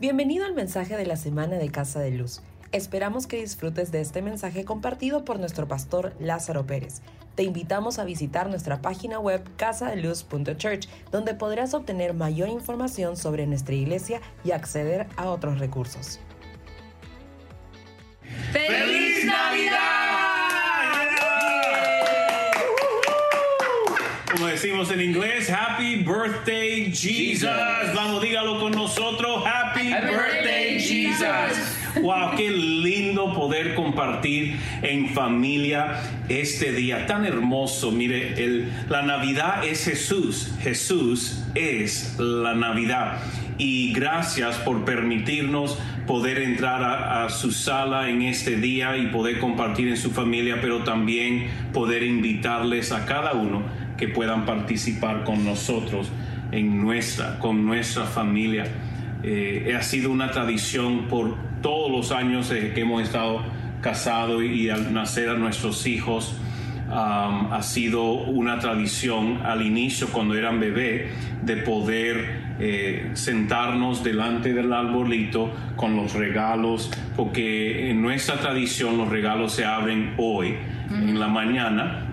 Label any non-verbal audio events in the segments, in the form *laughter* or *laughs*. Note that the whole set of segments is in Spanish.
Bienvenido al mensaje de la semana de Casa de Luz. Esperamos que disfrutes de este mensaje compartido por nuestro pastor Lázaro Pérez. Te invitamos a visitar nuestra página web casadeluz.church, donde podrás obtener mayor información sobre nuestra iglesia y acceder a otros recursos. ¡Feliz Navidad! Como decimos en inglés, Happy Birthday Jesus. Vamos, dígalo con nosotros. Happy, Birthday Jesus. Wow, qué lindo poder compartir en familia este día tan hermoso. Mire, el, la Navidad es Jesús. Jesús es la Navidad. Y gracias por permitirnos poder entrar a, a, su sala en este día y poder compartir en su familia, pero también poder invitarles a cada uno que puedan participar con nosotros en nuestra, con nuestra familia. Eh, ha sido una tradición por todos los años eh, que hemos estado casados y, al nacer a nuestros hijos. Ha sido una tradición al inicio cuando eran bebé de poder eh, sentarnos delante del arbolito con los regalos porque en nuestra tradición los regalos se abren hoy en la mañana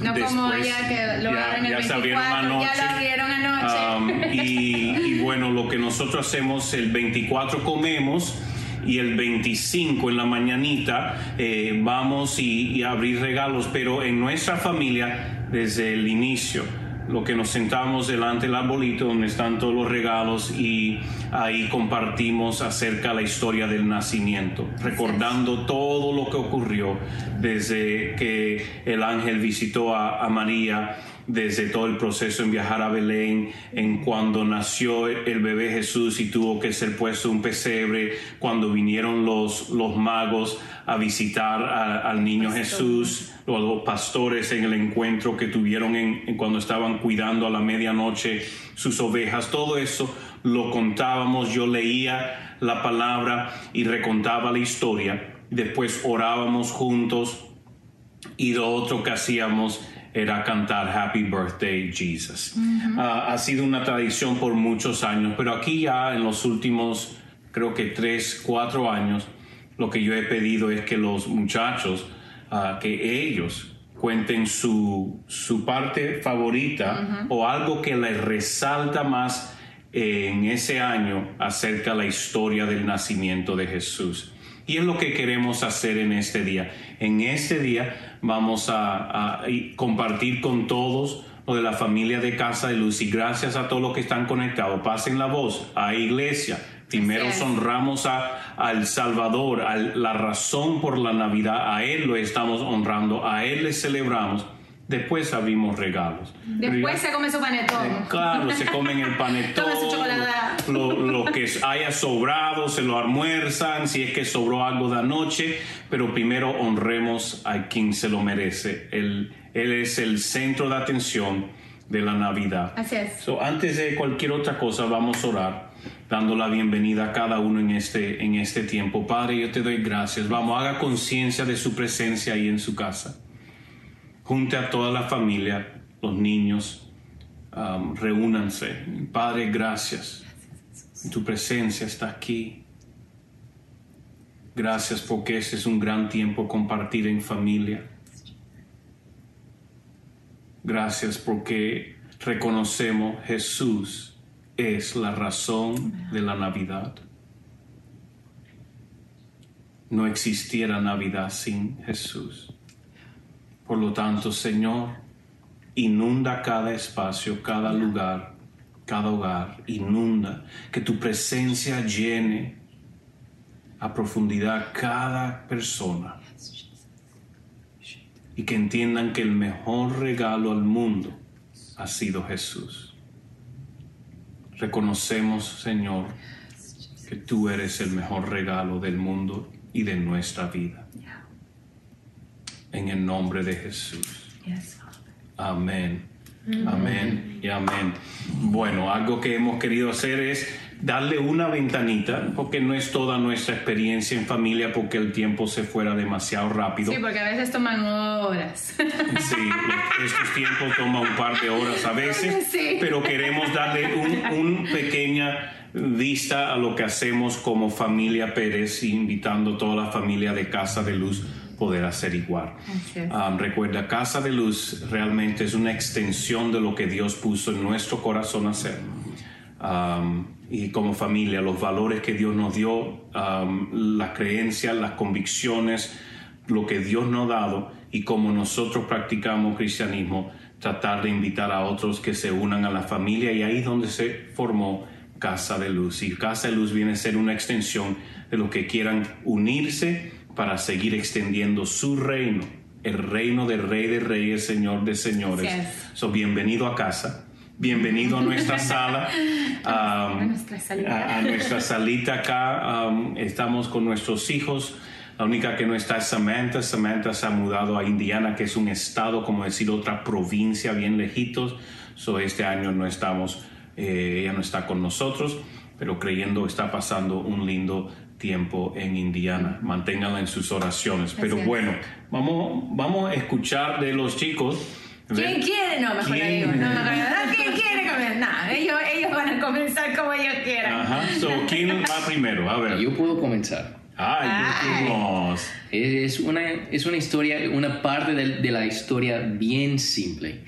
no Después, como allá que lo ya, el ya 24, abrieron anoche. ya lo abrieron anoche. Um, y, y, bueno, lo que nosotros hacemos el 24 comemos y el 25 en la mañanita eh, vamos y, y abrir regalos, pero en nuestra familia desde el inicio lo que nos sentamos delante del arbolito donde están todos los regalos y ahí compartimos acerca la historia del nacimiento, recordando todo lo que ocurrió desde que el ángel visitó a, a María desde todo el proceso en viajar a Belén, en cuando nació el bebé Jesús y tuvo que ser puesto un pesebre, cuando vinieron los, los magos a visitar a, al niño Jesús, los pastores en el encuentro que tuvieron en, en cuando estaban cuidando a la medianoche sus ovejas, todo eso lo contábamos, yo leía la palabra y recontaba la historia, después orábamos juntos y lo otro que hacíamos era cantar Happy Birthday Jesus. Uh -huh. uh, ha sido una tradición por muchos años, pero aquí ya en los últimos, creo que tres, cuatro años, lo que yo he pedido es que los muchachos, uh, que ellos cuenten su, su parte favorita -huh. o algo que les resalta más en ese año acerca de la historia del nacimiento de Jesús. Y es lo que queremos hacer en este día. En este día vamos a, a, compartir con todos lo de la familia de Casa de Luz y gracias a todos los que están conectados. Pasen la voz a iglesia. Primero honramos a, al Salvador, a la razón por la Navidad. A Él lo estamos honrando, a Él le celebramos. Después abrimos regalos. Después se come su panetón. Eh, claro, se comen el panetón. Toma su chocolate. Lo, lo, que haya sobrado se lo almuerzan, si es que sobró algo de anoche, pero primero honremos a quien se lo merece. Él, él es el centro de atención de la Navidad. Así es. So, antes de cualquier otra cosa, vamos a orar, dando la bienvenida a cada uno en este, en este tiempo. Padre, yo te doy gracias. Vamos, haga conciencia de su presencia ahí en su casa junte a toda la familia, los niños, um, reúnanse. Padre, gracias. Tu presencia está aquí. Gracias porque este es un gran tiempo compartir en familia. Gracias porque reconocemos Jesús es la razón de la Navidad. No existiera Navidad sin Jesús. Por lo tanto, Señor, inunda cada espacio, cada lugar, cada hogar, inunda, que tu presencia llene a profundidad cada persona. Y que entiendan que el mejor regalo al mundo ha sido Jesús. Reconocemos, Señor, que tú eres el mejor regalo del mundo y de nuestra vida en el nombre de Jesús. Yes. Amén Amén y amén. Bueno, algo que hemos querido hacer es darle una ventanita, porque no es toda nuestra experiencia en familia, porque el tiempo se fuera demasiado rápido. Sí, porque a veces toman horas. *laughs* Sí, estos tiempos toman un par de horas a veces, *laughs* Sí. pero queremos darle un, un pequeña vista a lo que hacemos como familia Pérez, invitando a toda la familia de Casa de Luz poder hacer igual. Así es. Um, recuerda, Casa de Luz realmente es una extensión de lo que Dios puso en nuestro corazón hacer. Um, y como familia, los valores que Dios nos dio, um, las creencias, las convicciones, lo que Dios nos ha dado y como nosotros practicamos cristianismo, tratar de invitar a otros que se unan a la familia y ahí es donde se formó Casa de Luz. Y Casa de Luz viene a ser una extensión de los que quieran unirse para seguir extendiendo su reino, el reino del Rey de Reyes, Señor de Señores. Así es. So, bienvenido a casa, bienvenido a nuestra *laughs* sala, um, A nuestra salita. a- a nuestra salita acá. um, estamos con nuestros hijos. La única que no está es Samantha. Samantha se ha mudado a Indiana, que es un estado, como decir, otra provincia bien lejitos. So, este año no estamos, eh, ella no está con nosotros, pero creyendo está pasando un lindo tiempo en Indiana. Manténganla en sus oraciones. Pero bueno, vamos, vamos a escuchar de los chicos. ¿Quién quiere? No, mejor no ¿Quién? digo. No, mejor no. ¿Quién quiere comer? No, ellos, ellos van a comenzar como ellos quieran. Ajá. So, ¿quién va primero? A ver. Yo puedo comenzar. Ay, Ay. vamos. Es una, es una historia, una parte de, de la historia bien simple.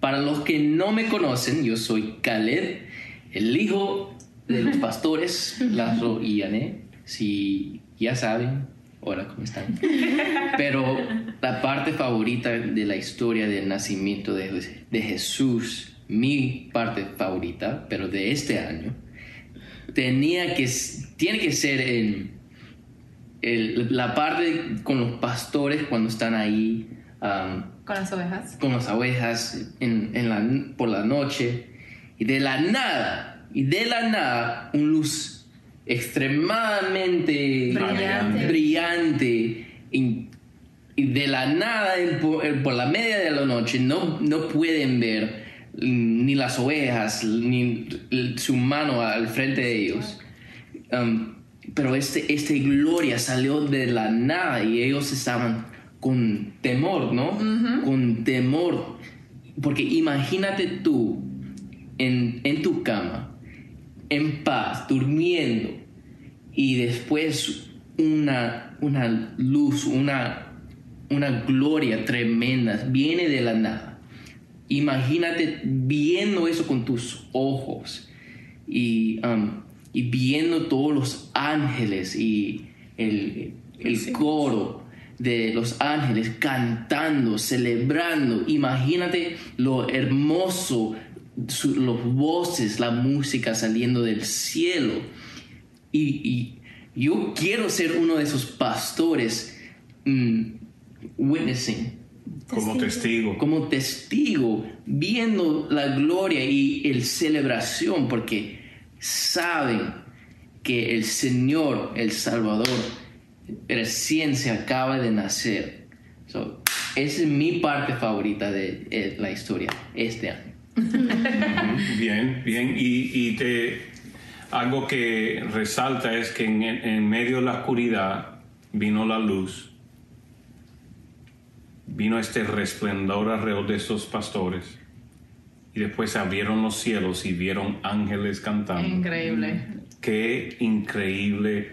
Para los que no me conocen, yo soy Caleb, el hijo de los *laughs* pastores Lazo y Yané. Si ya saben, hola, ¿cómo están? *laughs* Pero la parte favorita de la historia del nacimiento de, de Jesús, mi parte favorita, pero de este año, tenía que, tiene que ser en el- la parte con los pastores cuando están ahí um, Con las ovejas. con las ovejas en, en la- por la noche y de la nada y de la nada un luz extremadamente Brillante. brillante y, y de la nada por, la media de la noche no, no pueden ver ni las ovejas ni su mano al frente de ellos Um, pero este, este gloria salió de la nada y ellos estaban con temor, ¿no? Con temor. Porque imagínate tú en, en tu cama, en paz, durmiendo, y después una, una luz, una, una gloria tremenda viene de la nada. Imagínate viendo eso con tus ojos y, um, y viendo todos los ángeles y el, el coro de los ángeles cantando, celebrando. Imagínate lo hermoso, su- los voces, la música saliendo del cielo. Y, y yo quiero ser uno de esos pastores mm, witnessing Como testigo. como testigo, viendo la gloria y el celebración, porque saben que el Señor, el Salvador, recién se acaba de nacer. So, esa es mi parte favorita de eh, la historia este año. *laughs* Bien, bien. Y, y te, algo que resalta es que en, en medio de la oscuridad vino la luz, vino este resplendor alrededor de estos pastores. Y después se abrieron los cielos y vieron ángeles cantando. Increíble. Qué increíble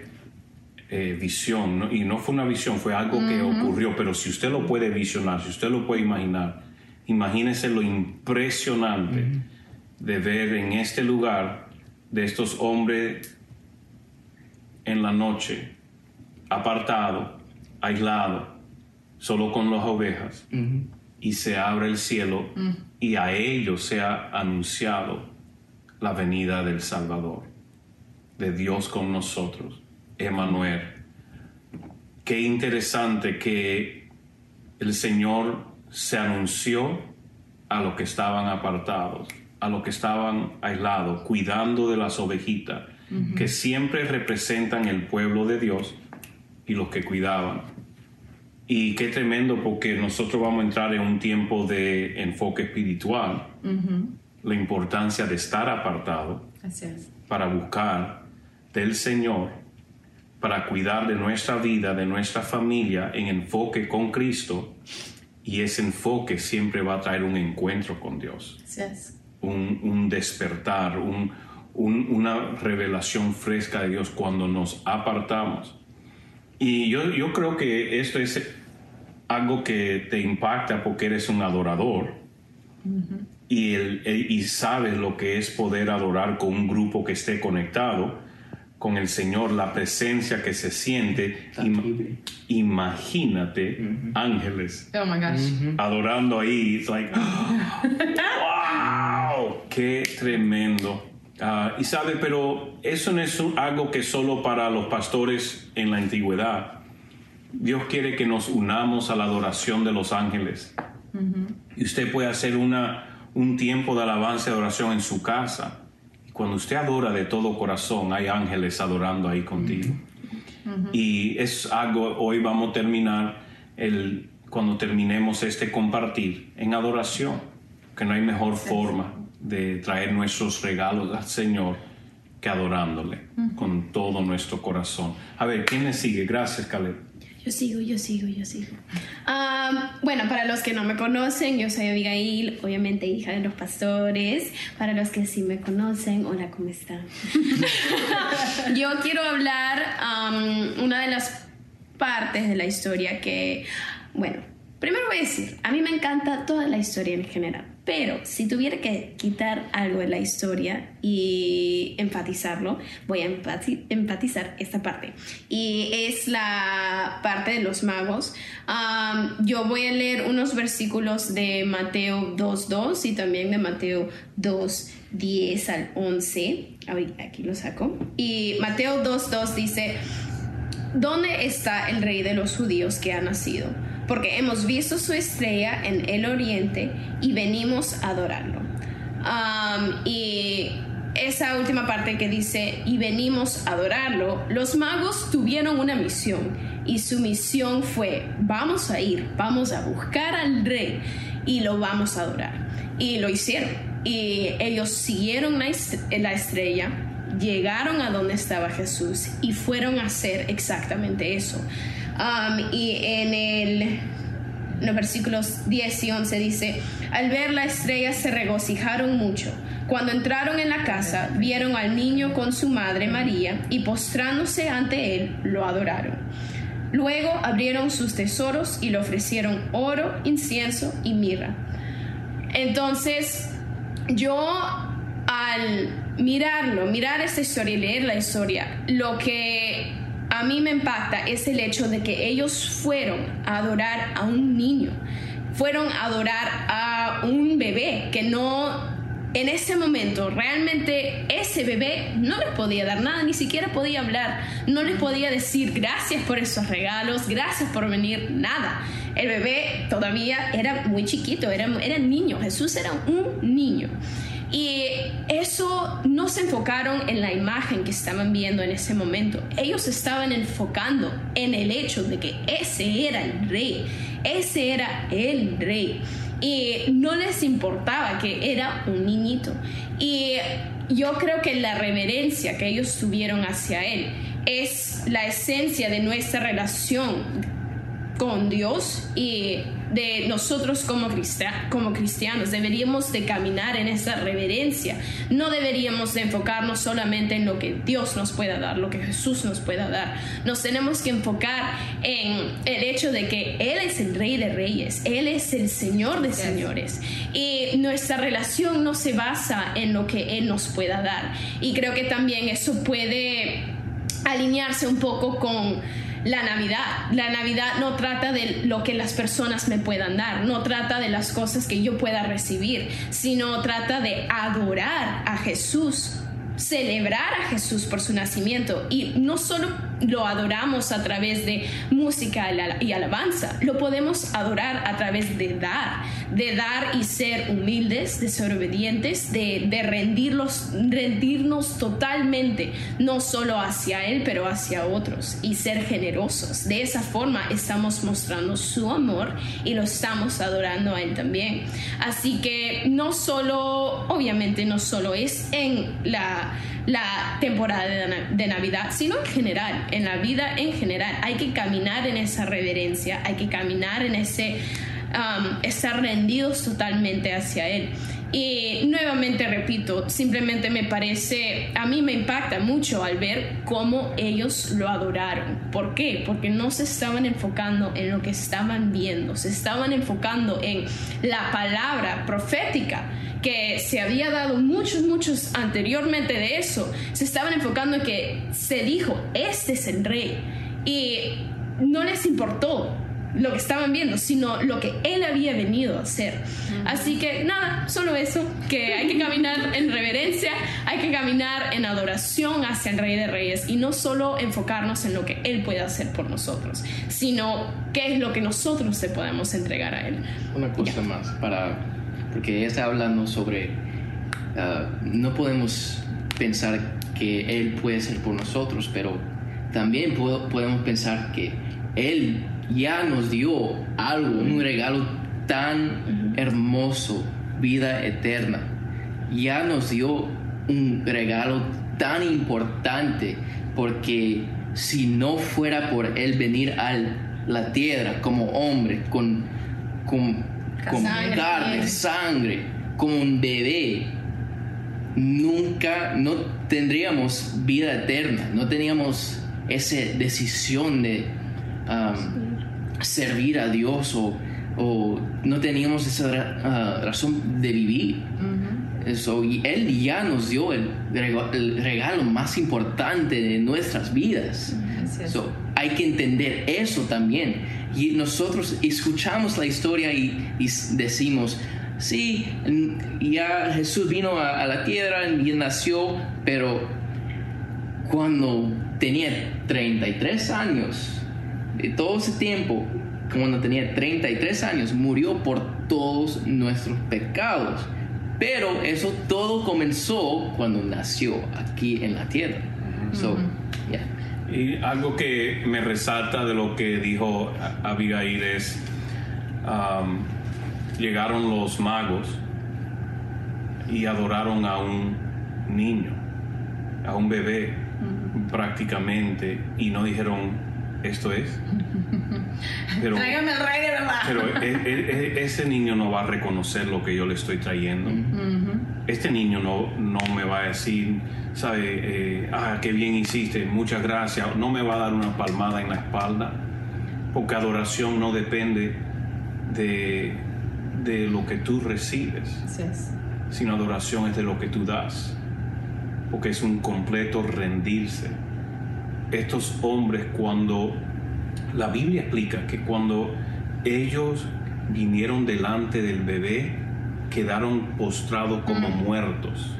eh, visión. ¿no? Y no fue una visión, fue algo que ocurrió. Pero si usted lo puede visionar, si usted lo puede imaginar, imagínese lo impresionante de ver en este lugar de estos hombres en la noche, apartado, aislado, solo con las ovejas, y se abre el cielo y a ellos se ha anunciado la venida del Salvador, de Dios con nosotros, Emanuel. Qué interesante que el Señor se anunció a los que estaban apartados, a los que estaban aislados, cuidando de las ovejitas, que siempre representan el pueblo de Dios y los que cuidaban. Y qué tremendo porque nosotros vamos a entrar en un tiempo de enfoque espiritual, la importancia de estar apartado Así es. para buscar del Señor, para cuidar de nuestra vida, de nuestra familia en enfoque con Cristo. Y ese enfoque siempre va a traer un encuentro con Dios, Así es. un, un despertar, un- un- una revelación fresca de Dios cuando nos apartamos. Y yo, yo creo que esto es algo que te impacta porque eres un adorador y, el- el- y sabes lo que es poder adorar con un grupo que esté conectado con el Señor, la presencia que se siente. Imagínate ángeles Oh my gosh. adorando ahí. It's like, *gasps* wow, qué tremendo. Ah, y sabe, pero eso no es un- algo que solo para los pastores en la antigüedad. Dios quiere que nos unamos a la adoración de los ángeles. Y usted puede hacer una, un tiempo de alabanza y adoración en su casa. Cuando usted adora de todo corazón, hay ángeles adorando ahí contigo. Y es algo, hoy vamos a terminar el, cuando terminemos este compartir en adoración, que no hay mejor forma de traer nuestros regalos al Señor que adorándole con todo nuestro corazón. A ver, ¿quién le sigue? Gracias, Caleb. Yo sigo, yo sigo, yo sigo. Ah, bueno, para los que no me conocen, yo soy Abigail, obviamente hija de los pastores. Para los que sí me conocen, hola, ¿cómo están? *laughs* yo quiero hablar um, una de las partes de la historia que, bueno, primero voy a decir, a mí me encanta toda la historia en general, pero si tuviera que quitar algo de la historia y enfatizarlo, voy a enfati- enfatizar esta parte. Y es la parte de los magos. Yo voy a leer unos versículos de Mateo 2.2 y también de Mateo 2.10 al 11. Ahorita Aquí lo saco. Y Mateo 2.2 dice... ¿Dónde está el rey de los judíos que ha nacido? Porque hemos visto su estrella en el oriente y venimos a adorarlo. Y esa última parte que dice, y venimos a adorarlo, los magos tuvieron una misión y su misión fue, vamos a ir, vamos a buscar al rey y lo vamos a adorar. Y lo hicieron. Y ellos siguieron la la estrella llegaron a donde estaba Jesús y fueron a hacer exactamente eso. Um, y en el en los versículos 10 y 11 dice, al ver la estrella se regocijaron mucho. Cuando entraron en la casa, vieron al niño con su madre María y postrándose ante él, lo adoraron. Luego abrieron sus tesoros y le ofrecieron oro, incienso y mirra. Entonces, yo al mirarlo, mirar esta historia y leer la historia, lo que a mí me impacta es el hecho de que ellos fueron a adorar a un niño, fueron a adorar a un bebé que no en ese momento realmente ese bebé no les podía dar nada, ni siquiera podía hablar, no les podía decir gracias por esos regalos, gracias por venir, nada. El bebé todavía era muy chiquito, era, era niño, Jesús era un niño. Y eso no se enfocaron en la imagen que estaban viendo en ese momento. Ellos estaban enfocando en el hecho de que ese era el rey. Ese era el rey. Y no les importaba que era un niñito. Y yo creo que la reverencia que ellos tuvieron hacia él es la esencia de nuestra relación con Dios y de nosotros como, cristia- como cristianos. Deberíamos de caminar en esa reverencia. No deberíamos de enfocarnos solamente en lo que Dios nos pueda dar lo que Jesús nos pueda dar. Nos tenemos que enfocar en el hecho de que Él es el rey de reyes Él es el Señor de señores. Y nuestra relación no se basa en lo que Él nos pueda dar. Y creo que también eso puede alinearse un poco con la Navidad. La Navidad no trata de lo que las personas me puedan dar, no trata de las cosas que yo pueda recibir, sino trata de adorar a Jesús, celebrar a Jesús por su nacimiento y no solo lo adoramos a través de música y alabanza, lo podemos adorar a través de dar, de dar y ser humildes, de ser obedientes, de, de rendirlos, rendirnos totalmente, no solo hacia Él, pero hacia otros, y ser generosos. De esa forma estamos mostrando su amor y lo estamos adorando a Él también. Así que no solo, obviamente no solo es en la la temporada de, Navidad, sino en general, en la vida en general. Hay que caminar en esa reverencia, hay que caminar en ese um, estar rendidos totalmente hacia Él. Y nuevamente repito, simplemente me parece, a mí me impacta mucho al ver cómo ellos lo adoraron. ¿Por qué? Porque no se estaban enfocando en lo que estaban viendo, se estaban enfocando en la palabra profética que se había dado muchos, muchos anteriormente de eso, se estaban enfocando en que se dijo, este es el rey. Y no les importó lo que estaban viendo, sino lo que él había venido a hacer. Así que nada, solo eso, que hay que caminar en reverencia, hay que caminar en adoración hacia el Rey de Reyes y no solo enfocarnos en lo que él puede hacer por nosotros, sino qué es lo que nosotros le podemos entregar a él. Una cosa más para porque ella está hablando sobre, ah, no podemos pensar que Él puede ser por nosotros, pero también podemos pensar que Él ya nos dio algo, un regalo tan hermoso, vida eterna. Ya nos dio un regalo tan importante porque si no fuera por Él venir a la tierra como hombre, con, con con carne, sangre, como un bebé, nunca, no tendríamos vida eterna, no teníamos esa decisión de um, servir a Dios o, no teníamos esa ah, razón de vivir. Eso, y Él ya nos dio el, regalo más importante de nuestras vidas. hay que entender eso también y nosotros escuchamos la historia y, decimos, sí, ya Jesús vino a, la tierra y nació, pero cuando tenía 33 años, de todo ese tiempo, cuando tenía 33 años, murió por todos nuestros pecados. Pero eso todo comenzó cuando nació aquí en la tierra. So, yeah. Y algo que me resalta de lo que dijo Abigail es, um, llegaron los magos y adoraron a un niño, a un bebé prácticamente, y no dijeron, esto es. *laughs* Pero, Tráigame el rey de verdad. Pero e, e, e, ese niño no va a reconocer lo que yo le estoy trayendo. Este niño no, no me va a decir, sabe, eh, ah, qué bien hiciste, muchas gracias, no me va a dar una palmada en la espalda, porque adoración no depende de, de lo que tú recibes, sino adoración es de lo que tú das, porque es un completo rendirse. Estos hombres cuando, la Biblia explica que cuando ellos vinieron delante del bebé, quedaron postrados como muertos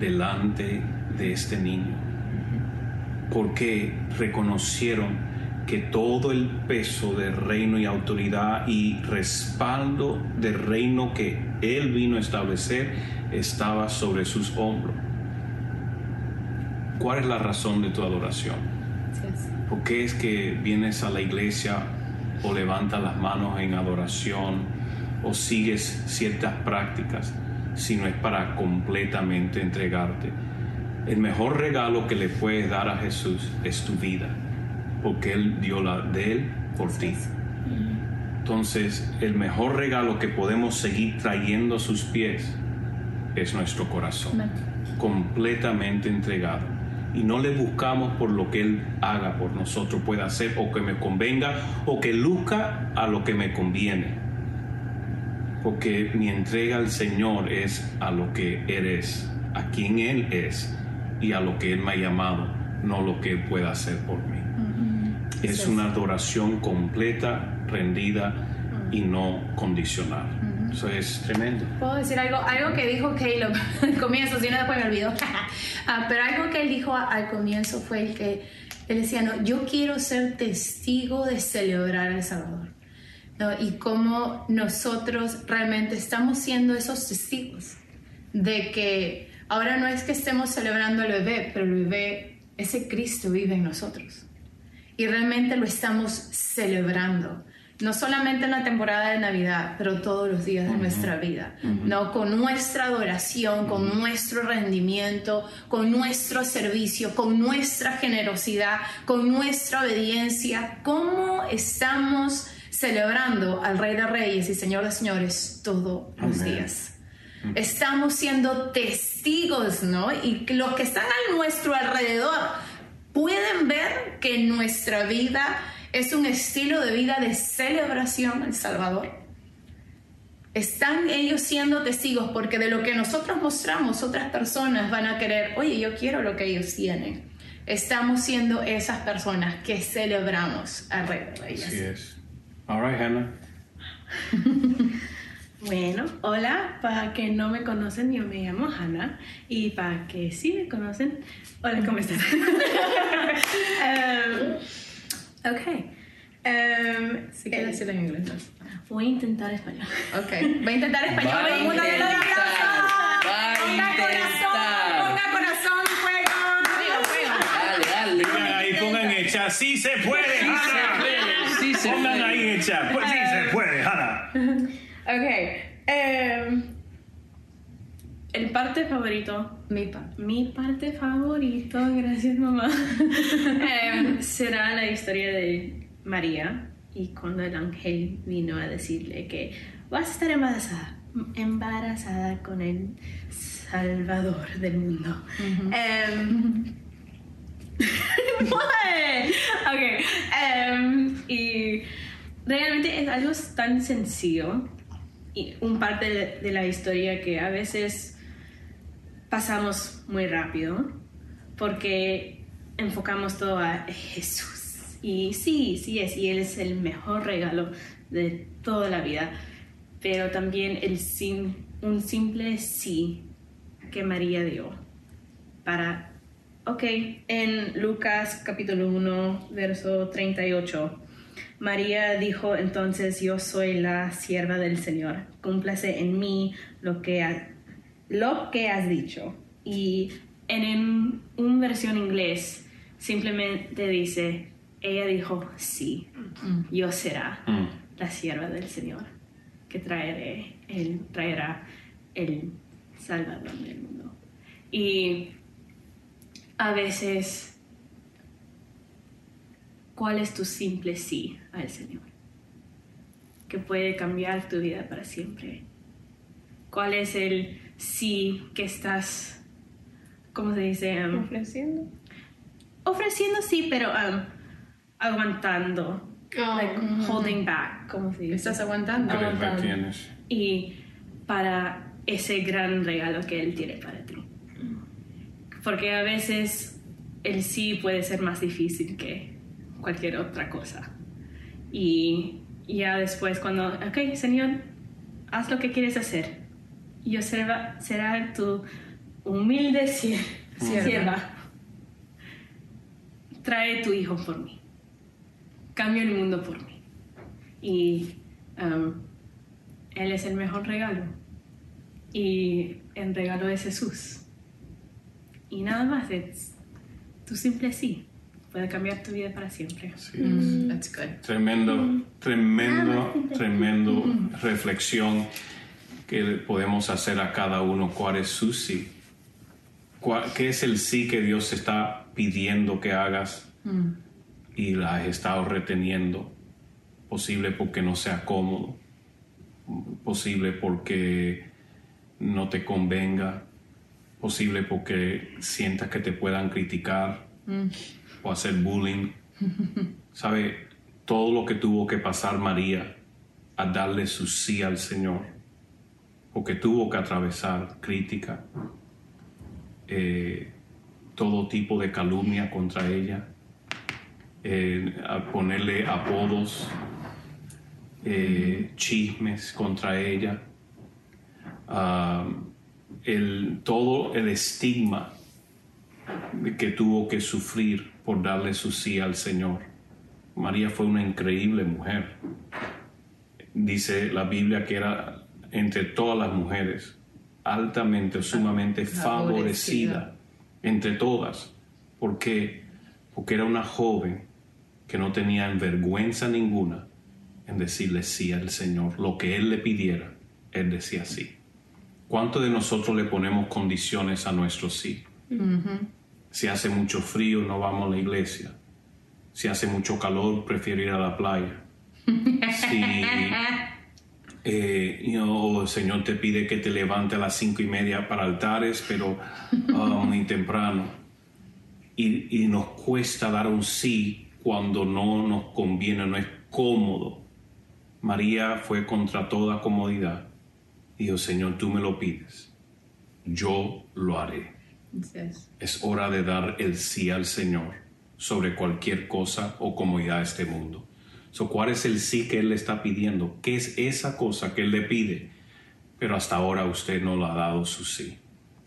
delante de este niño, porque reconocieron que todo el peso de reino y autoridad y respaldo del reino que él vino a establecer estaba sobre sus hombros. ¿Cuál es la razón de tu adoración? ¿Por qué es que vienes a la iglesia o levantas las manos en adoración o sigues ciertas prácticas? sino es para completamente entregarte. El mejor regalo que le puedes dar a Jesús es tu vida, porque Él dio la de Él por ti. Entonces, el mejor regalo que podemos seguir trayendo a sus pies es nuestro corazón, completamente entregado. Y no le buscamos por lo que Él haga por nosotros, pueda hacer o que me convenga o que luzca a lo que me conviene porque mi entrega al Señor es a lo que eres, a quien Él es y a lo que Él me ha llamado, no lo que Él pueda hacer por mí. Es una adoración completa, rendida y no condicional. Eso es tremendo. Puedo decir algo, algo que dijo Caleb *laughs* al comienzo, si no después me olvidó. *laughs* Ah, pero algo que él dijo al comienzo fue el que Él decía, no, yo quiero ser testigo de celebrar al Salvador. ¿no? Y cómo nosotros realmente estamos siendo esos testigos de que ahora no es que estemos celebrando el bebé, pero el bebé, ese Cristo vive en nosotros. Y realmente lo estamos celebrando no solamente en la temporada de Navidad, pero todos los días de nuestra vida, ¿no? Con nuestra adoración, con nuestro rendimiento, con nuestro servicio, con nuestra generosidad, con nuestra obediencia, ¿cómo estamos celebrando al Rey de Reyes y Señor de Señores todos los días? Estamos siendo testigos, ¿no? Y los que están a nuestro alrededor pueden ver que nuestra vida es un estilo de vida de celebración al Salvador. Están ellos siendo testigos porque de lo que nosotros mostramos, otras personas van a querer, oye, yo quiero lo que ellos tienen. Estamos siendo esas personas que celebramos al Rey de Reyes. Así es. All right, Hannah. *laughs* Bueno, hola, para que no me conocen, yo me llamo Hannah y para que sí me conocen, hola, ¿cómo estás? *laughs* *laughs* um, Ok. Um, Si quieres decirlo en inglés, voy a intentar español. Ok. Va a intentar español. Va a intentar, aplauso. va a Ponga corazón, ponga corazón, fuego. Dale, dale. Pongan ahí, pongan en el chat. Sí se puede, Sí se puede, sí se Pongan ahí en el chat. Pues sí se puede, Hannah. *laughs* Ok. um, el parte favorito, Mi pa. mi parte favorito, gracias mamá, *laughs* Em, será la historia de María y cuando el ángel vino a decirle que vas a estar embarazada, embarazada con el Salvador del mundo. Em, What? *laughs* *laughs* Ok. em, y realmente es algo tan sencillo y un parte de, de la historia que a veces pasamos muy rápido porque enfocamos todo a Jesús. Y sí, sí es, y Él es el mejor regalo de toda la vida, pero también el sim- un simple sí que María dio para Ok, en Lucas capítulo 1, verso 38, María dijo entonces, yo soy la sierva del Señor, cúmplase en mí lo que, lo que has dicho. Y en, en una versión inglés simplemente dice, ella dijo, sí, yo será Mm. la sierva del Señor, que traeré, él traerá el Salvador del mundo. Y a veces, ¿cuál es tu simple sí al Señor? Que puede cambiar tu vida para siempre. ¿Cuál es el sí que estás, ¿cómo se dice? Um, Ofreciendo. ofreciendo sí, pero um, aguantando. like holding back, ¿cómo se dice? ¿Estás aguantando? Aguantando. y para ese gran regalo que Él tiene para ti. Porque a veces el sí puede ser más difícil que cualquier otra cosa. Y ya después cuando, ok, Señor, haz lo que quieres hacer. Yo será, será tu humilde sie- sierva. Trae tu hijo por mí. Cambia el mundo por mí. Y um, él es el mejor regalo. Y el regalo es Jesús. Y nada más, es tu simple sí puede cambiar tu vida para siempre. Sí. Mm, That's good. Tremendo, tremendo, tremendo reflexión que le podemos hacer a cada uno. ¿Cuál es su sí? ¿Cuál- ¿Qué es el sí que Dios está pidiendo que hagas y la has estado reteniendo? Posible porque no sea cómodo, posible porque no te convenga, posible porque sientas que te puedan criticar o hacer bullying. ¿Sabe? Todo lo que tuvo que pasar María a darle su sí al Señor, porque tuvo que atravesar crítica, eh, todo tipo de calumnia contra ella, eh, ponerle apodos, eh, chismes contra ella, ah, el, todo el estigma que tuvo que sufrir por darle su sí al Señor. María fue una increíble mujer. Dice la Biblia que era entre todas las mujeres altamente, sumamente favorecida entre todas. ¿Por qué? Porque era una joven que no tenía vergüenza ninguna en decirle sí al Señor. Lo que Él le pidiera, Él decía sí. ¿Cuánto de nosotros le ponemos condiciones a nuestro sí? Si hace mucho frío, no vamos a la iglesia. Si hace mucho calor, prefiero ir a la playa. *laughs* Si eh, el Señor te pide que te levante a las cinco y media para altares, pero ah, muy temprano. Y, y, nos cuesta dar un sí cuando no nos conviene, no es cómodo. María fue contra toda comodidad. Dijo, Señor, tú me lo pides. Yo lo haré. Es hora de dar el sí al Señor sobre cualquier cosa o comodidad de este mundo. ¿Cuál es el sí que Él le está pidiendo? ¿Qué es esa cosa que Él le pide? Pero hasta ahora usted no le ha dado su sí.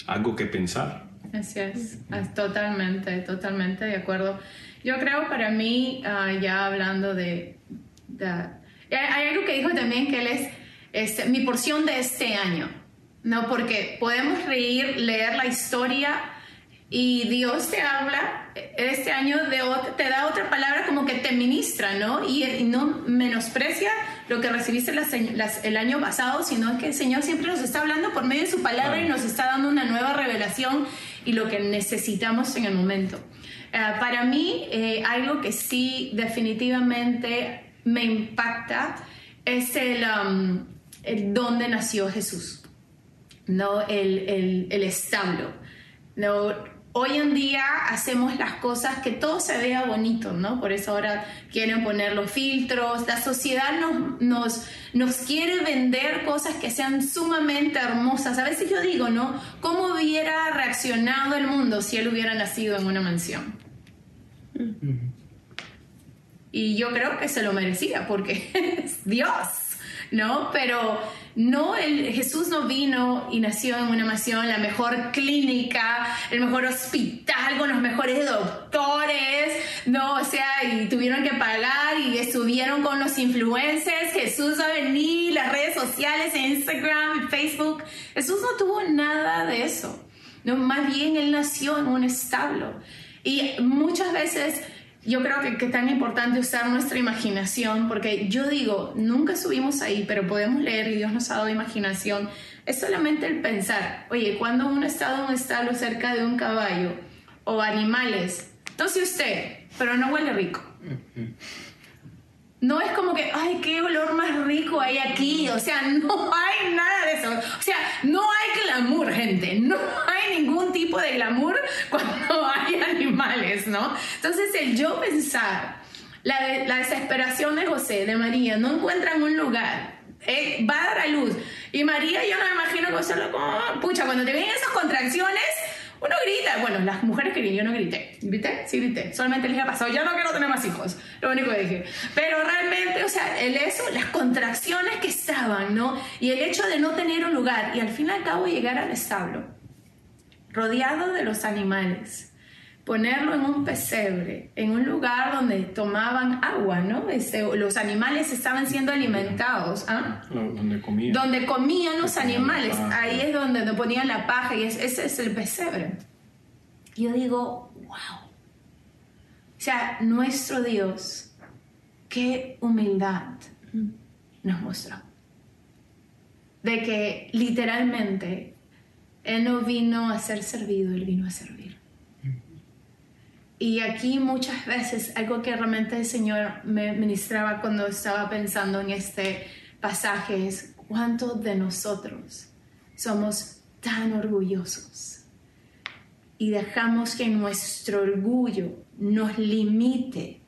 Algo que pensar. Así es, totalmente, totalmente de acuerdo. Yo creo para mí, ah, ya hablando de, Hay algo que dijo también que Él es este, mi porción de este año. No, porque podemos reír, leer la historia y Dios te habla este año, de, te da otra palabra como que te ministra, ¿no? Y, no menosprecia lo que recibiste el año pasado, sino que el Señor siempre nos está hablando por medio de su palabra y nos está dando una nueva revelación y lo que necesitamos en el momento. Eh, para mí, eh, algo que sí definitivamente me impacta es el, um, el dónde nació Jesús, ¿no? El, el, el establo. ¿no? Hoy en día hacemos las cosas que todo se vea bonito, ¿no? Por eso ahora quieren poner los filtros, la sociedad nos, nos, nos quiere vender cosas que sean sumamente hermosas. A veces yo digo, ¿no? ¿Cómo hubiera reaccionado el mundo si él hubiera nacido en una mansión? Y yo creo que se lo merecía porque *laughs* es Dios. ¿No? Pero no, el, Jesús no vino y nació en una mansión, la mejor clínica, el mejor hospital con los mejores doctores, ¿no? O sea, y tuvieron que pagar y estuvieron con los influencers. Jesús va a venir, las redes sociales, Instagram, Facebook. Jesús no tuvo nada de eso. No, más bien él nació en un establo. Y muchas veces yo creo que, es tan importante usar nuestra imaginación, porque yo digo, nunca subimos ahí, pero podemos leer y Dios nos ha dado imaginación. Es solamente el pensar, oye, cuando uno está en un establo cerca de un caballo o animales, entonces usted, pero no huele rico. No es como que, ay, qué olor más rico hay aquí. O sea, *laughs* no hay nada de eso. O sea, no hay glamour, gente. No hay ningún tipo de glamour cuando ¿no? Entonces, el yo pensar, la, la desesperación de José, de María, no encuentran un lugar. Eh, va a dar a luz. Y María, yo no me imagino que solo como, pucha, cuando te vienen esas contracciones, uno grita, bueno, las mujeres querían, yo no grité. ¿Grité? Sí, grité. Solamente les ha pasado, ya no quiero tener más hijos. Lo único que dije. Pero realmente, o sea, el eso, las contracciones que estaban, ¿no? Y el hecho de no tener un lugar y al fin y al cabo llegar al establo, rodeado de los animales ponerlo en un pesebre, en un lugar donde tomaban agua, ¿no? Este, los animales estaban siendo alimentados. ¿ah? Donde comían. Donde comían los animales. Ahí es donde ponían la paja y ese es el pesebre. Yo digo, wow. O sea, nuestro Dios, qué humildad nos mostró. De que literalmente Él no vino a ser servido, Él vino a servir. Y aquí muchas veces algo que realmente el Señor me ministraba cuando estaba pensando en este pasaje es cuántos de nosotros somos tan orgullosos y dejamos que nuestro orgullo nos limite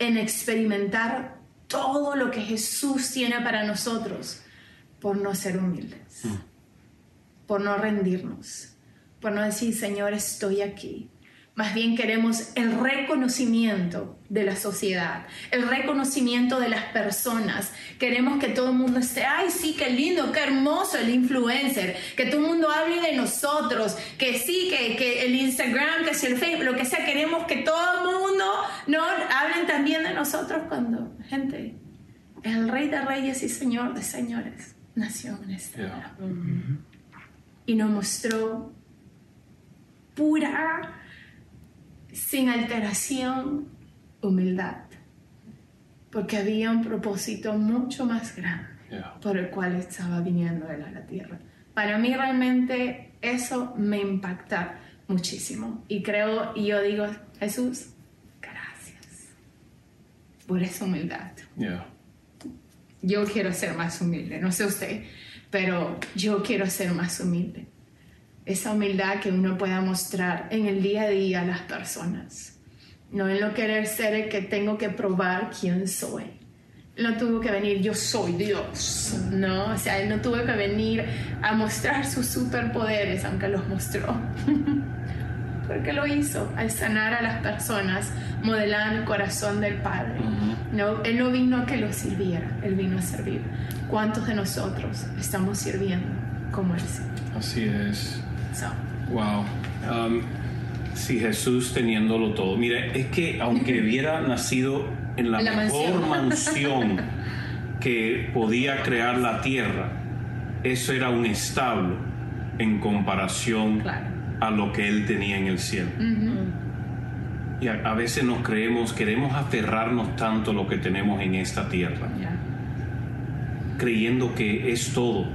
en experimentar todo lo que Jesús tiene para nosotros por no ser humildes, mm. por no rendirnos, por no decir, Señor, estoy aquí Más bien queremos el reconocimiento de la sociedad, el reconocimiento de las personas. Queremos que todo el mundo esté, ay, sí, qué lindo, qué hermoso el influencer, que todo el mundo hable de nosotros, que sí, que, que el Instagram, que si el Facebook, lo que sea, queremos que todo el mundo no hablen también de nosotros cuando, gente, el Rey de Reyes y Señor de Señores nació en esta Yeah. y nos mostró pura, sin alteración, humildad. Porque había un propósito mucho más grande Yeah. por el cual estaba viniendo él a la tierra. Para mí realmente eso me impacta muchísimo. Y creo, y yo digo, Jesús, gracias por esa humildad Yeah. yo quiero ser más humilde, no sé usted, pero yo quiero ser más humilde. Esa humildad que uno pueda mostrar en el día a día a las personas. No en lo querer ser el que tengo que probar quién soy. No tuvo que venir, yo soy Dios. No, o sea, él no tuvo que venir a mostrar sus superpoderes, aunque los mostró. *laughs* Porque lo hizo al sanar a las personas, modelar el corazón del Padre. No, él no vino a que lo sirviera, él vino a servir. ¿Cuántos de nosotros estamos sirviendo como él? Así es. So, Wow. Um, si Jesús teniéndolo todo. Mire, es que aunque *laughs* hubiera nacido en la, mejor mansión. mansión que podía crear la tierra, eso era un establo en comparación Claro. a lo que él tenía en el cielo. Y a, a veces nos creemos, queremos aferrarnos tanto a lo que tenemos en esta tierra, creyendo que es todo,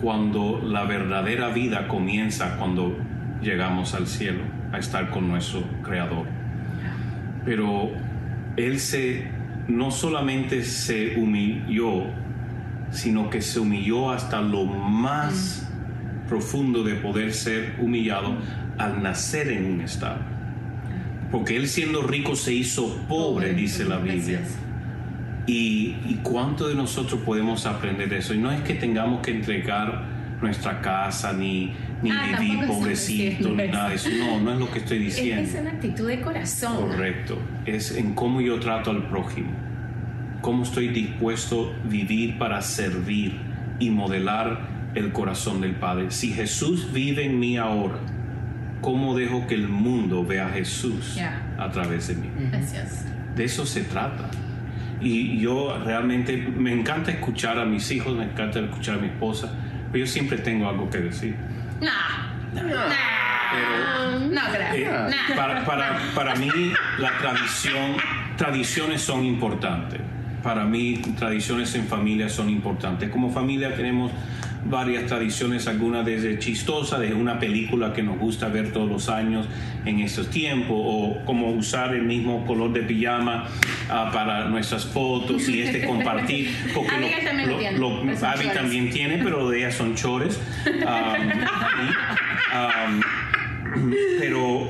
cuando la verdadera vida comienza cuando llegamos al cielo a estar con nuestro Creador. Pero Él se, no solamente se humilló, sino que se humilló hasta lo más profundo de poder ser humillado al nacer en un estado. Porque Él siendo rico se hizo pobre, dice la Biblia. Gracias. ¿Y, y cuánto de nosotros podemos aprender de eso? Y no es que tengamos que entregar nuestra casa ni, ni Ah, vivir pobrecito ni nada de eso. No, no es lo que estoy Es, diciendo. es una actitud de corazón. Correcto. Es en cómo yo trato al prójimo. Cómo estoy dispuesto a vivir para servir y modelar el corazón del Padre. Si Jesús vive en mí ahora, ¿cómo dejo que el mundo vea a Jesús Ya. a través de mí? Gracias. De eso se trata. Y yo realmente me encanta escuchar a mis hijos, me encanta escuchar a mi esposa, pero yo siempre tengo algo que decir. No. Pero No eh, No. para, para, para mí la tradición, tradiciones son importantes. Para mí tradiciones en familia son importantes. Como familia tenemos varias tradiciones, algunas desde chistosas, desde una película que nos gusta ver todos los años en estos tiempos, o como usar el mismo color de pijama ah, para nuestras fotos y este *laughs* compartir. Porque Abigail también lo tiene, lo- Abby también tiene, pero lo de ellas son chores. Um, *laughs* y, um, pero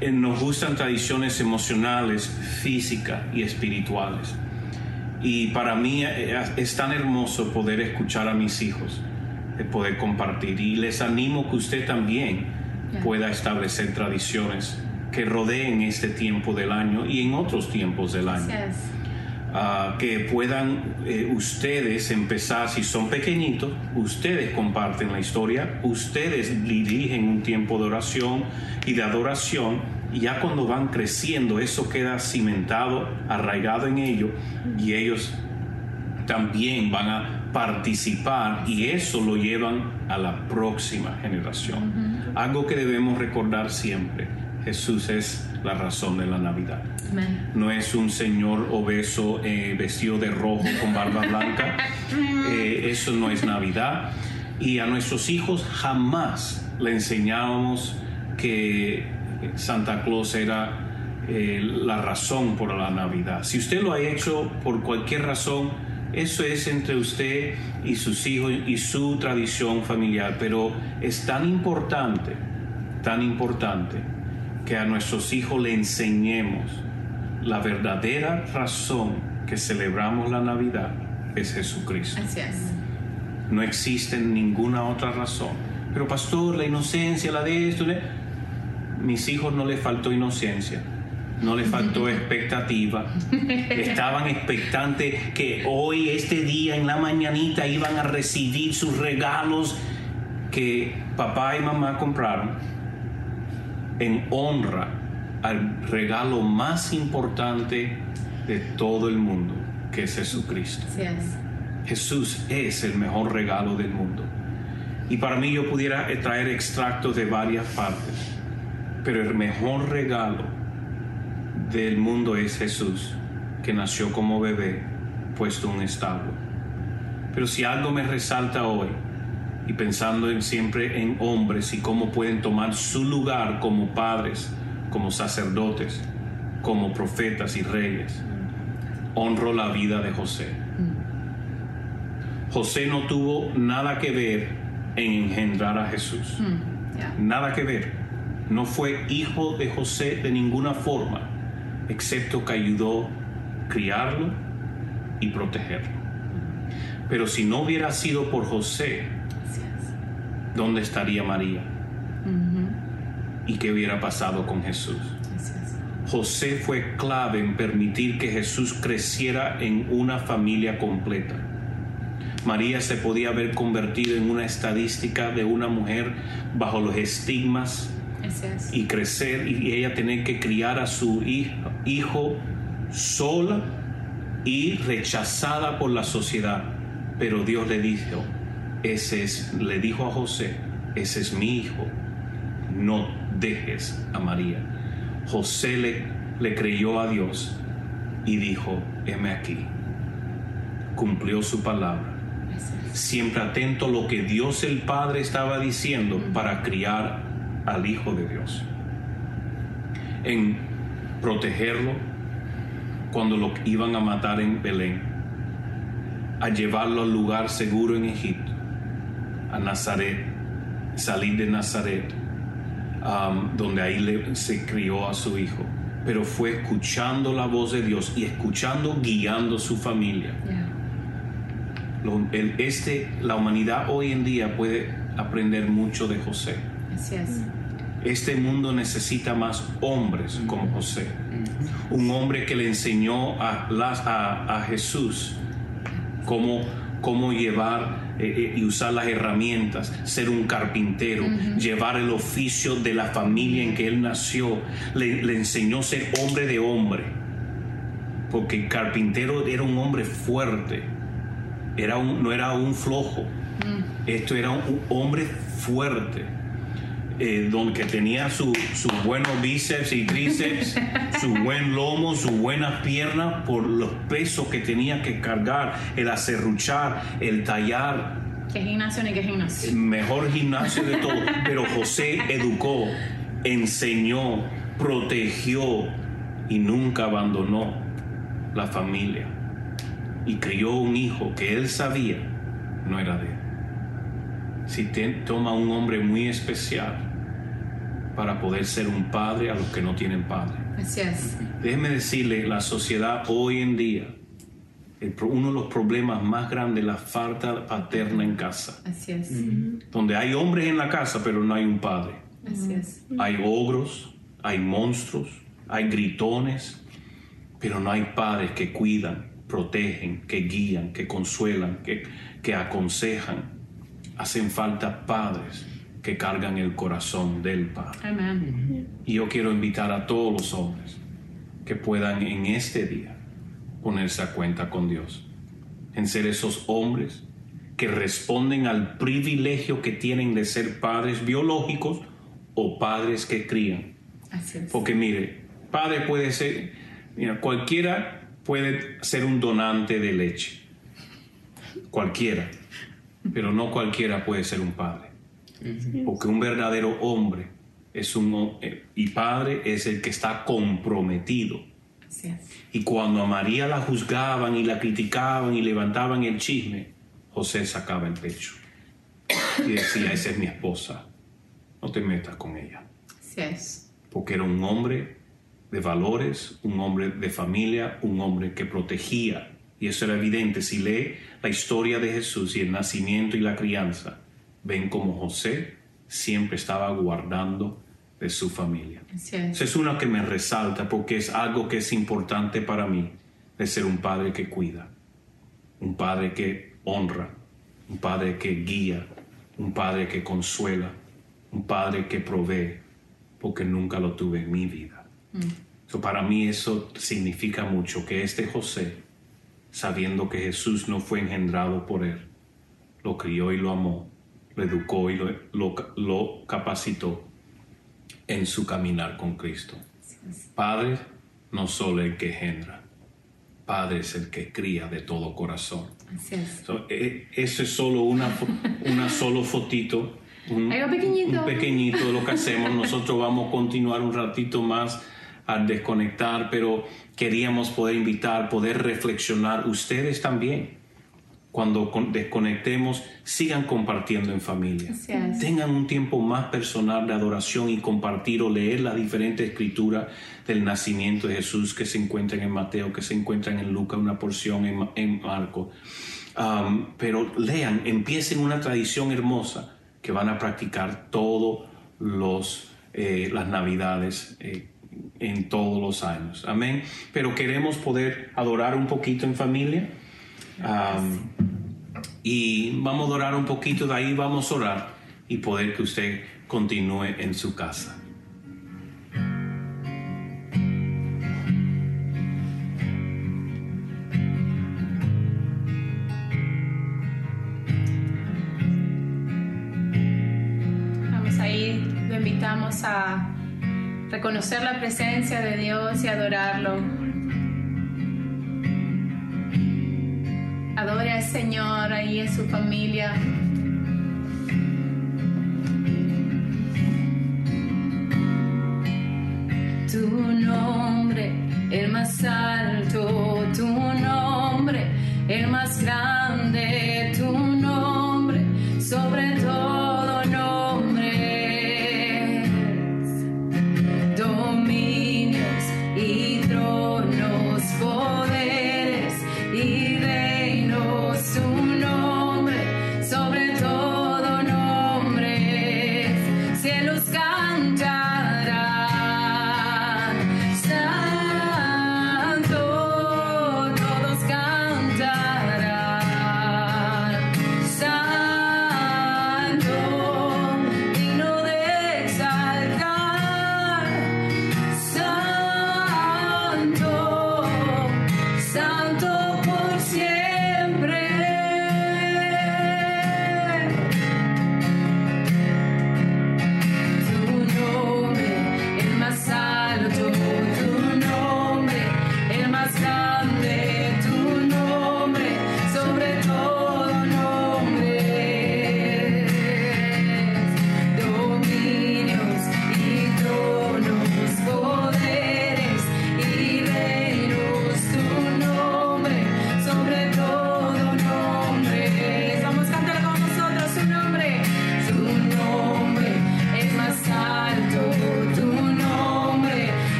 eh, nos gustan tradiciones emocionales, físicas y espirituales. Y para mí eh, es tan hermoso poder escuchar a mis hijos, eh, poder compartir. Y les animo que usted también pueda establecer tradiciones que rodeen este tiempo del año y en otros tiempos del año. Ah, que puedan eh, ustedes empezar, si son pequeñitos, ustedes comparten la historia, ustedes dirigen un tiempo de oración y de adoración, y ya cuando van creciendo eso queda cimentado, arraigado en ellos, y ellos también van a participar y eso lo llevan a la próxima generación. Algo que debemos recordar siempre, Jesús es la razón de la Navidad no es un señor obeso eh, vestido de rojo con barba blanca. *laughs* Eh, eso no es Navidad. Y a nuestros hijos jamás le enseñábamos que Santa Claus era eh, la razón por la Navidad. Si usted lo ha hecho por cualquier razón, eso es entre usted y sus hijos y su tradición familiar. Pero es tan importante, tan importante, que a nuestros hijos le enseñemos la verdadera razón que celebramos la Navidad es Jesucristo. No existe ninguna otra razón. Pero pastor, la inocencia, la de esto, de- mis hijos no les faltó inocencia, no les faltó *laughs* expectativa. Estaban expectantes que hoy, este día, en la mañanita, iban a recibir sus regalos que papá y mamá compraron en honra al regalo más importante de todo el mundo, que es Jesucristo. Jesús es el mejor regalo del mundo. Y para mí yo pudiera traer extractos de varias partes, pero el mejor regalo del mundo es Jesús, que nació como bebé, puesto en un establo. Pero si algo me resalta hoy, y pensando en, siempre en hombres y cómo pueden tomar su lugar como padres, como sacerdotes, como profetas y reyes, honro la vida de José. José no tuvo nada que ver en engendrar a Jesús. Nada que ver. No fue hijo de José de ninguna forma, excepto que ayudó a criarlo y protegerlo. Pero si no hubiera sido por José, ¿dónde estaría María? ¿Y qué hubiera pasado con Jesús? José fue clave en permitir que Jesús creciera en una familia completa. María se podía haber convertido en una estadística de una mujer bajo los estigmas y crecer y ella tener que criar a su hijo, sola y rechazada por la sociedad. Pero Dios le dijo, ese es, le dijo a José, ese es mi hijo, no dejes a María. José le, le creyó a Dios y dijo, heme aquí. Cumplió su palabra. Siempre atento a lo que Dios el Padre estaba diciendo para criar al Hijo de Dios. En protegerlo cuando lo iban a matar en Belén. A llevarlo al lugar seguro en Egipto. A Nazaret. Salir de Nazaret Um, donde ahí le, se crió a su hijo, pero fue escuchando la voz de Dios y escuchando, guiando su familia. este, la humanidad hoy en día puede aprender mucho de José. Este mundo necesita más hombres como José. Un hombre que le enseñó a, a, a Jesús cómo, cómo llevar eh, eh, y usar las herramientas, ser un carpintero, llevar el oficio de la familia en que él nació. Le, enseñó a ser hombre de hombre, porque el carpintero era un hombre fuerte, era un, no era un flojo, esto era un hombre fuerte eh, donde tenía sus su buenos bíceps y tríceps, *laughs* su buen lomo, sus buenas piernas por los pesos que tenía que cargar, el acerruchar, el tallar. ¿Qué gimnasio ni qué gimnasio? El mejor gimnasio de todo. Pero José educó, enseñó, protegió y nunca abandonó la familia. Y crió un hijo que él sabía no era de él si te, toma un hombre muy especial para poder ser un padre a los que no tienen padre. Así es. Déjeme decirle, la sociedad hoy en día, uno de los problemas más grandes es la falta paterna en casa. Así es. Donde hay hombres en la casa, pero no hay un padre. Así es. Hay ogros, hay monstruos, hay gritones, pero no hay padres que cuidan, protegen, que guían, que consuelan, que, que aconsejan hacen falta padres que cargan el corazón del Padre. Y yo quiero invitar a todos los hombres que puedan en este día ponerse a cuenta con Dios, en ser esos hombres que responden al privilegio que tienen de ser padres biológicos o padres que crían. Porque mire, padre puede ser, mira, cualquiera puede ser un donante de leche, cualquiera pero no cualquiera puede ser un padre. Porque un verdadero hombre es un eh, y padre es el que está comprometido. Y cuando a María la juzgaban y la criticaban y levantaban el chisme, José sacaba el pecho y decía, esa es mi esposa, no te metas con ella. Porque era un hombre de valores, un hombre de familia, un hombre que protegía y eso era evidente. Si lee la historia de Jesús y el nacimiento y la crianza, ven como José siempre estaba guardando de su familia. Así es. Una que me resalta porque es algo que es importante para mí, de ser un padre que cuida, un padre que honra, un padre que guía, un padre que consuela, un padre que provee, porque nunca lo tuve en mi vida. So, para mí eso significa mucho, que este José, sabiendo que Jesús no fue engendrado por él, lo crió y lo amó, lo educó y lo, lo- lo capacitó en su caminar con Cristo. Padre no solo el que engendra, Padre es el que cría de todo corazón. Así es. So, eh, eso es solo una, una solo fotito, un, Algo pequeñito. un pequeñito de lo que hacemos. Nosotros vamos a continuar un ratito más a desconectar, pero queríamos poder invitar, poder reflexionar ustedes también. Cuando con- desconectemos, sigan compartiendo en familia. Tengan un tiempo más personal de adoración y compartir o leer la diferente escritura del nacimiento de Jesús que se encuentran en Mateo, que se encuentran en Lucas, una porción en, en Marco. Um, pero lean, empiecen una tradición hermosa que van a practicar todos los eh, las navidades eh, en todos los años. Amén. Pero queremos poder adorar un poquito en familia. Um, y vamos a orar un poquito, de ahí vamos a orar y poder que usted continúe en su casa. Vamos ahí, lo invitamos a reconocer la presencia de Dios y adorarlo. Adore al Señor ahí en su familia.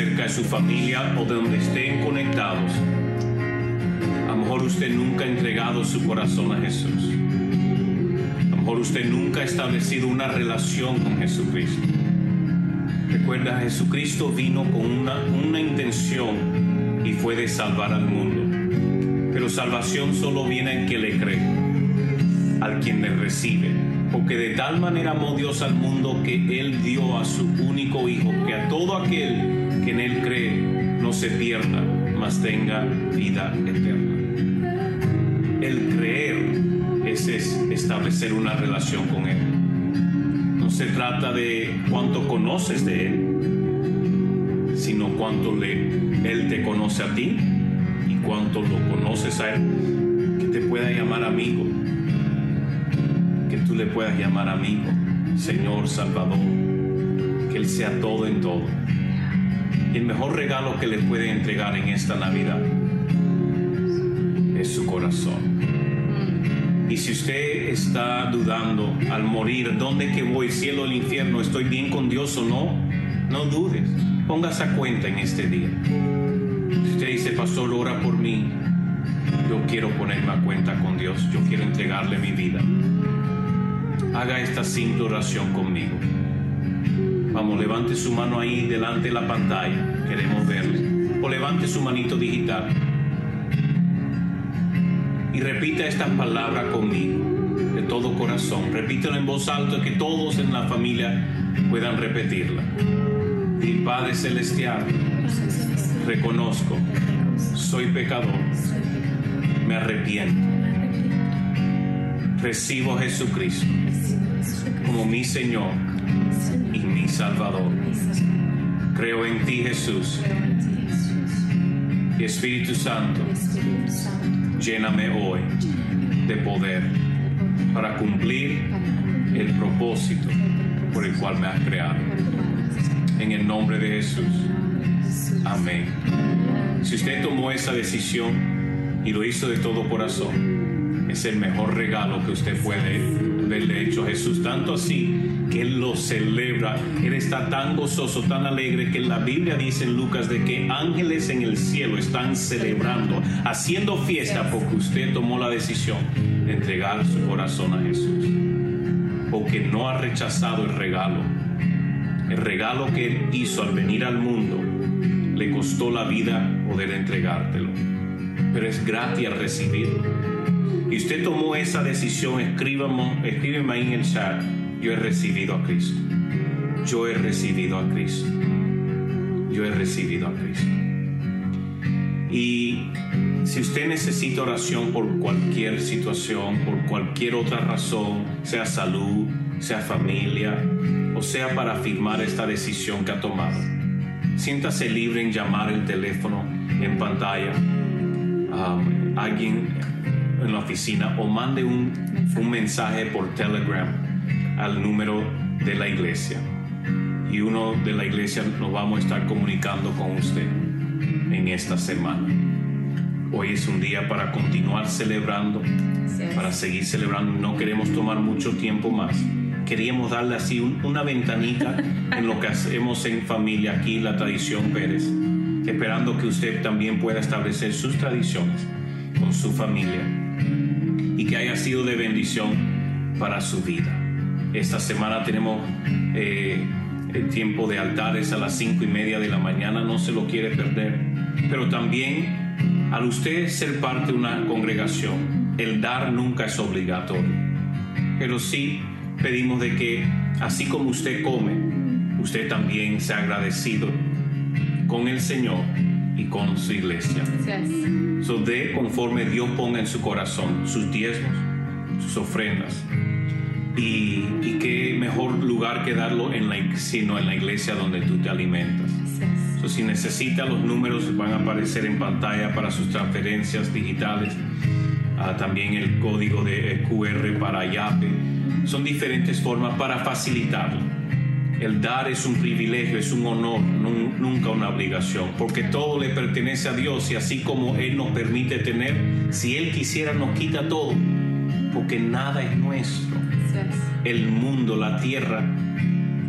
Cerca de su familia o de donde estén conectados, a lo mejor usted nunca ha entregado su corazón a Jesús. A lo mejor usted nunca ha establecido una relación con Jesucristo. Recuerda, Jesucristo vino con una, una intención y fue de salvar al mundo. Pero salvación solo viene al que le cree, al quien le recibe. Porque de tal manera amó Dios al mundo que Él dio a su único Hijo, que a todo aquel que en Él cree no se pierda, mas tenga vida eterna. El creer es, es establecer una relación con Él. No se trata de cuánto conoces de Él, sino cuánto le, Él te conoce a ti y cuánto lo conoces a Él, que te pueda llamar amigo que tú le puedas llamar amigo, Señor Salvador, que Él sea todo en todo. El mejor regalo que le puede entregar en esta Navidad es su corazón. Y si usted está dudando al morir, ¿dónde que voy? ¿Cielo o el infierno? ¿Estoy bien con Dios o no? No dudes. Póngase a cuenta en este día. Si usted dice, Pastor, ora por mí, yo quiero ponerme a cuenta con Dios. Yo quiero entregarle mi vida haga esta simple oración conmigo. Vamos, levante su mano ahí delante de la pantalla, queremos verle. O levante su manito digital. Y repita estas palabras conmigo, de todo corazón. Repítelo en voz alta, que todos en la familia puedan repetirla. Mi Padre Celestial, reconozco, soy pecador, me arrepiento. Recibo a Jesucristo como mi Señor mi Salvador. Creo en ti, Jesús. Y Espíritu Santo, lléname hoy de poder para cumplir el propósito por el cual me has creado. En el nombre de Jesús. Amén. Si usted tomó esa decisión y lo hizo de todo corazón, es el mejor regalo que usted puede haberle hecho a Jesús. Tanto así que lo celebra. Él está tan gozoso, tan alegre que la Biblia dice en Lucas de que ángeles en el cielo están celebrando, haciendo fiesta porque usted tomó la decisión de entregar su corazón a Jesús. Porque no ha rechazado el regalo. El regalo que Él hizo al venir al mundo le costó la vida poder entregártelo. Pero es gratis recibirlo. Y usted tomó esa decisión, escríbame, escríbeme ahí en el chat. Yo he recibido a Cristo. Yo he recibido a Cristo. Yo he recibido a Cristo. Y si usted necesita oración por cualquier situación, por cualquier otra razón, sea salud, sea familia, o sea para afirmar esta decisión que ha tomado, siéntase libre en llamar el teléfono en pantalla a alguien en la oficina o mande un, un mensaje por Telegram al número de la iglesia. Y uno de la iglesia nos vamos a estar comunicando con usted en esta semana. Hoy es un día para continuar celebrando, para seguir celebrando. No queremos tomar mucho tiempo más. Queríamos darle así un- una ventanita *laughs* en lo que hacemos en familia aquí, la tradición Pérez, esperando que usted también pueda establecer sus tradiciones con su familia y que haya sido de bendición para su vida. Esta semana tenemos eh, el tiempo de altares a las cinco y media de la mañana, no se lo quiere perder. Pero también, al usted ser parte de una congregación, el dar nunca es obligatorio. Pero sí pedimos de que, así como usted come, usted también sea agradecido con el Señor y con su iglesia. So, dé conforme Dios ponga en su corazón sus diezmos, sus ofrendas. Y, y qué mejor lugar que darlo en la, sino en la iglesia donde tú te alimentas. So, si necesita, los números van a aparecer en pantalla para sus transferencias digitales. Ah, también el código de QR para Yape. Son diferentes formas para facilitarlo. El dar es un privilegio, es un honor, nun- nunca una obligación, porque todo le pertenece a Dios y así como Él nos permite tener, si Él quisiera nos quita todo, porque nada es nuestro. El mundo, la tierra,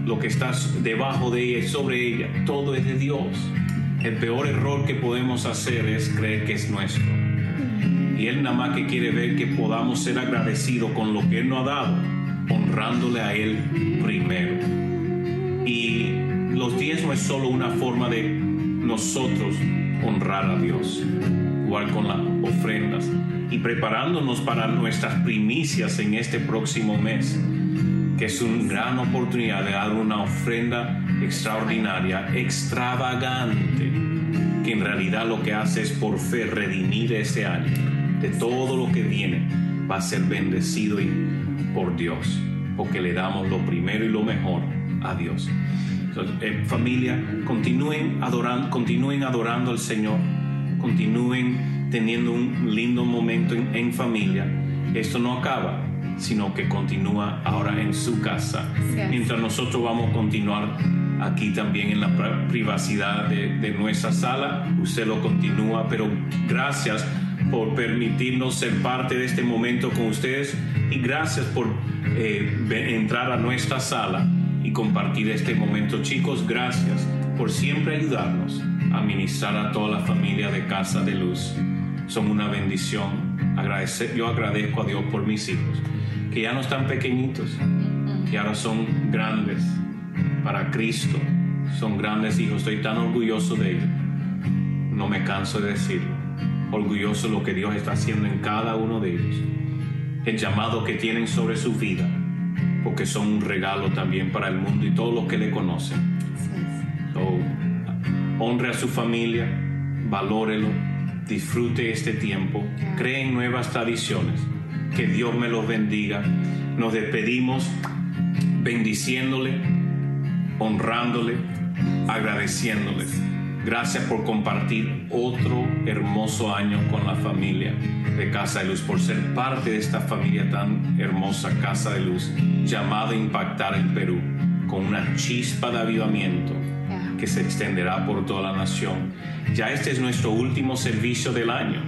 lo que está debajo de ella y sobre ella, todo es de Dios. El peor error que podemos hacer es creer que es nuestro. Y Él nada más que quiere ver que podamos ser agradecidos con lo que Él nos ha dado, honrándole a Él primero. Y los diezmos es solo una forma de nosotros honrar a Dios, igual con las ofrendas y preparándonos para nuestras primicias en este próximo mes, que es una gran oportunidad de dar una ofrenda extraordinaria, extravagante, que en realidad lo que hace es por fe redimir este año de todo lo que viene, va a ser bendecido y- por Dios, porque le damos lo primero y lo mejor a Dios. Entonces, eh, familia, continúen adorando, continúen adorando al Señor, continúen teniendo un lindo momento en, en familia. Esto no acaba, sino que continúa ahora en su casa. Mientras nosotros vamos a continuar aquí también en la pri- privacidad de, de nuestra sala, usted lo continúa, pero gracias por permitirnos ser parte de este momento con ustedes y gracias por eh, entrar a nuestra sala y compartir este momento. Chicos, gracias por siempre ayudarnos a ministrar a toda la familia de Casa de Luz. Son una bendición. Yo agradezco a Dios por mis hijos, que ya no están pequeñitos, que ahora son grandes para Cristo. Son grandes hijos. Estoy tan orgulloso de ellos. No me canso de decirlo. Orgulloso de lo que Dios está haciendo en cada uno de ellos. El llamado que tienen sobre su vida. Porque son un regalo también para el mundo y todos los que le conocen. So, honre a su familia, valórelo, disfrute este tiempo, creen nuevas tradiciones. Que Dios me los bendiga. Nos despedimos bendiciéndole, honrándole, agradeciéndole. Gracias por compartir otro hermoso año con la familia de Casa de Luz, por ser parte de esta familia tan hermosa, Casa de Luz, llamada a impactar el Perú con una chispa de avivamiento que se extenderá por toda la nación. Ya este es nuestro último servicio del año,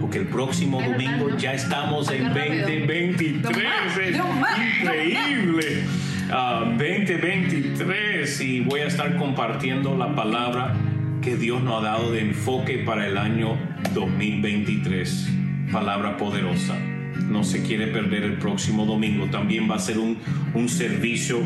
porque el próximo Es domingo ya estamos en Acá rápido. 2023. Es Dios mío. increíble. Ah, 2023 y voy a estar compartiendo la palabra que Dios nos ha dado de enfoque para el año 2023. Palabra poderosa. No se quiere perder el próximo domingo. También va a ser un, un servicio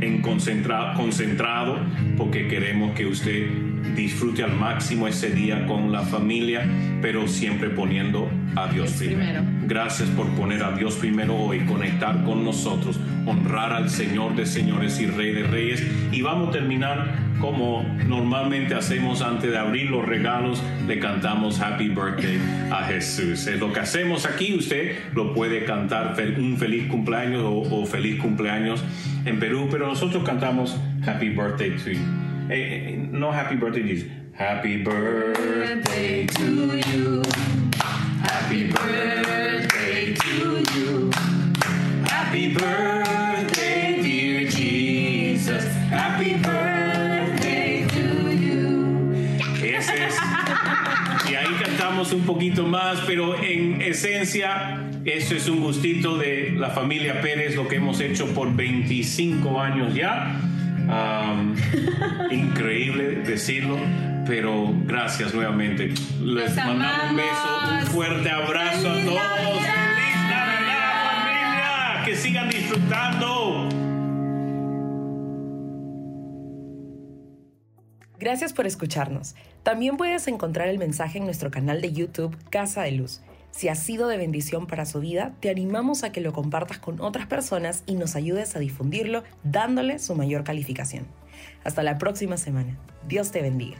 en concentra- concentrado porque queremos que usted disfrute al máximo ese día con la familia, pero siempre poniendo a Dios primero. Gracias por poner a Dios primero hoy, conectar con nosotros, honrar al Señor de señores y Rey de reyes. Y vamos a terminar como normalmente hacemos antes de abrir los regalos, le cantamos Happy Birthday a Jesús. Es lo que hacemos aquí, usted lo puede cantar un feliz cumpleaños o, o feliz cumpleaños en Perú, pero nosotros cantamos Happy Birthday to you. Eh, eh, no happy birthday, Jesus. Happy birthday to you. Happy birthday to you. Happy birthday, dear Jesus. Happy birthday to you. Ese es. Y ahí cantamos un poquito más, pero en esencia, eso es un gustito de la familia Pérez, lo que hemos hecho por 25 años ya. *laughs* Increíble decirlo, pero gracias nuevamente. Les mandamos un beso, un fuerte abrazo a ¡Feliz todos. ¡Feliz Navidad, familia! Que sigan disfrutando. Gracias por escucharnos. También puedes encontrar el mensaje en nuestro canal de YouTube Casa de Luz. Si ha sido de bendición para su vida, te animamos a que lo compartas con otras personas y nos ayudes a difundirlo dándole su mayor calificación. Hasta la próxima semana. Dios te bendiga.